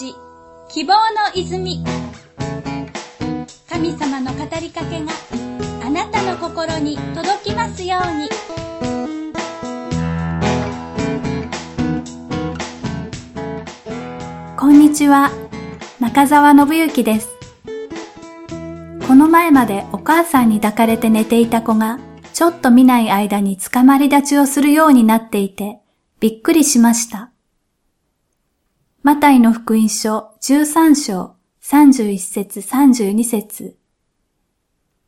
ジ希望の泉。神様の語りかけがあなたの心に届きますように。こんにちは。中澤信之です。この前までお母さんに抱かれて寝ていた子がちょっと見ない間に捕まり立ちをするようになっていてびっくりしました。マタイの福音書13章31節32節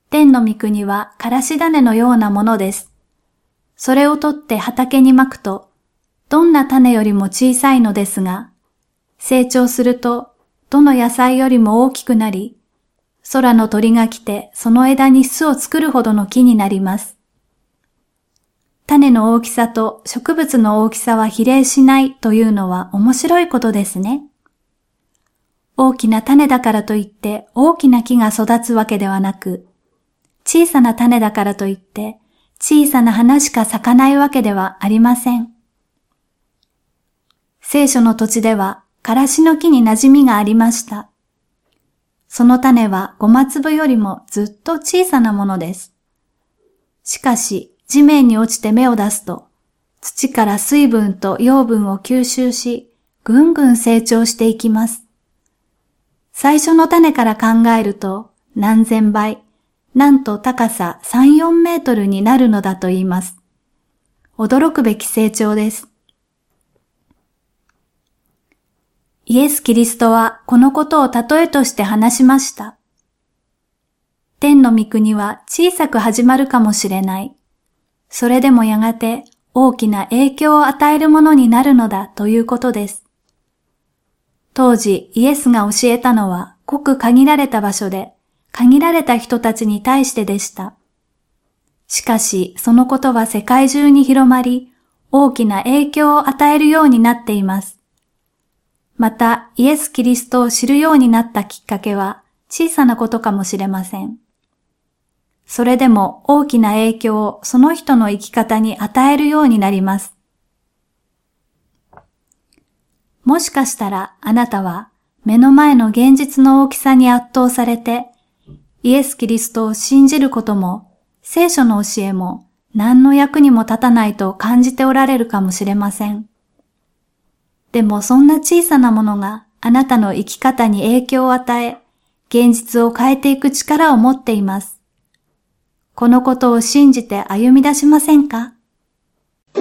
天の御国はからし種のようなものです。それを取って畑に巻くと、どんな種よりも小さいのですが、成長すると、どの野菜よりも大きくなり、空の鳥が来てその枝に巣を作るほどの木になります。種の大きさと植物の大きさは比例しないというのは面白いことですね。大きな種だからといって大きな木が育つわけではなく、小さな種だからといって小さな花しか咲かないわけではありません。聖書の土地では、からしの木に馴染みがありました。その種はごま粒よりもずっと小さなものです。しかし、地面に落ちて芽を出すと、土から水分と養分を吸収し、ぐんぐん成長していきます。最初の種から考えると、何千倍、なんと高さ3、4メートルになるのだと言います。驚くべき成長です。イエス・キリストはこのことを例えとして話しました。天の御国は小さく始まるかもしれない。それでもやがて大きな影響を与えるものになるのだということです。当時イエスが教えたのはごく限られた場所で限られた人たちに対してでした。しかしそのことは世界中に広まり大きな影響を与えるようになっています。またイエス・キリストを知るようになったきっかけは小さなことかもしれません。それでも大きな影響をその人の生き方に与えるようになります。もしかしたらあなたは目の前の現実の大きさに圧倒されて、イエス・キリストを信じることも、聖書の教えも何の役にも立たないと感じておられるかもしれません。でもそんな小さなものがあなたの生き方に影響を与え、現実を変えていく力を持っています。このことを信じて歩み出しませんか？こ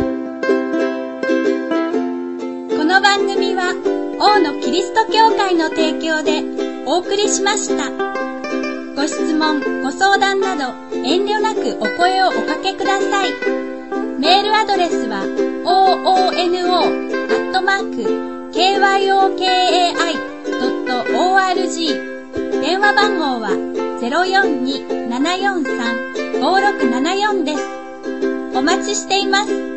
の番組は王のキリスト教会の提供でお送りしました。ご質問、ご相談など遠慮なくお声をおかけください。メールアドレスは oono.kyokai.org 電話番号は042-743 5674です。お待ちしています。